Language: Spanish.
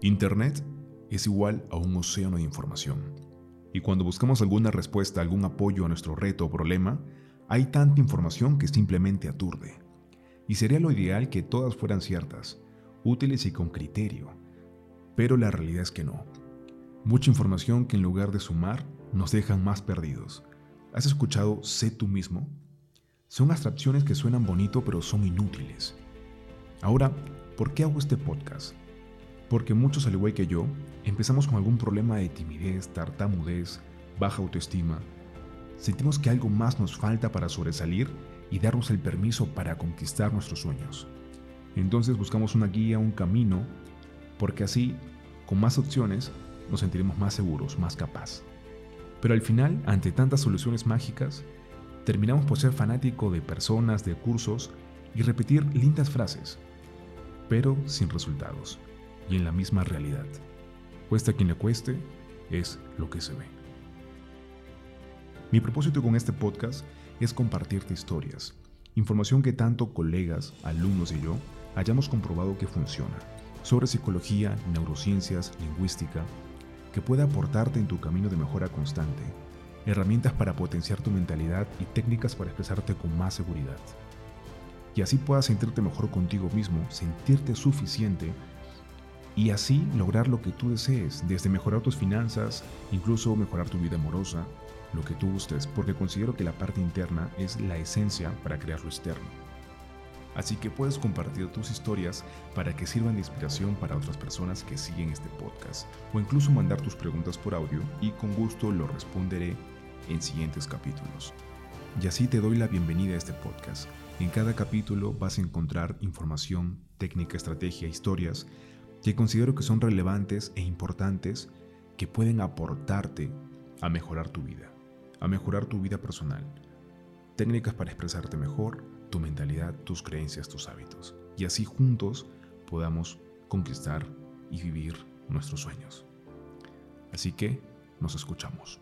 Internet es igual a un océano de información. Y cuando buscamos alguna respuesta, algún apoyo a nuestro reto o problema, hay tanta información que simplemente aturde. Y sería lo ideal que todas fueran ciertas, útiles y con criterio. Pero la realidad es que no. Mucha información que en lugar de sumar nos dejan más perdidos. ¿Has escuchado sé tú mismo? Son abstracciones que suenan bonito pero son inútiles. Ahora, ¿por qué hago este podcast? Porque muchos, al igual que yo, empezamos con algún problema de timidez, tartamudez, baja autoestima. Sentimos que algo más nos falta para sobresalir y darnos el permiso para conquistar nuestros sueños. Entonces buscamos una guía, un camino, porque así, con más opciones, nos sentiremos más seguros, más capaz. Pero al final, ante tantas soluciones mágicas, terminamos por ser fanático de personas, de cursos y repetir lindas frases, pero sin resultados y en la misma realidad. Cuesta quien le cueste, es lo que se ve. Mi propósito con este podcast es compartirte historias, información que tanto colegas, alumnos y yo hayamos comprobado que funciona, sobre psicología, neurociencias, lingüística, que pueda aportarte en tu camino de mejora constante, herramientas para potenciar tu mentalidad y técnicas para expresarte con más seguridad. Y así puedas sentirte mejor contigo mismo, sentirte suficiente y así lograr lo que tú desees, desde mejorar tus finanzas, incluso mejorar tu vida amorosa, lo que tú gustes, porque considero que la parte interna es la esencia para crear lo externo. Así que puedes compartir tus historias para que sirvan de inspiración para otras personas que siguen este podcast, o incluso mandar tus preguntas por audio y con gusto lo responderé en siguientes capítulos. Y así te doy la bienvenida a este podcast. En cada capítulo vas a encontrar información, técnica, estrategia, historias que considero que son relevantes e importantes que pueden aportarte a mejorar tu vida, a mejorar tu vida personal. Técnicas para expresarte mejor, tu mentalidad, tus creencias, tus hábitos. Y así juntos podamos conquistar y vivir nuestros sueños. Así que nos escuchamos.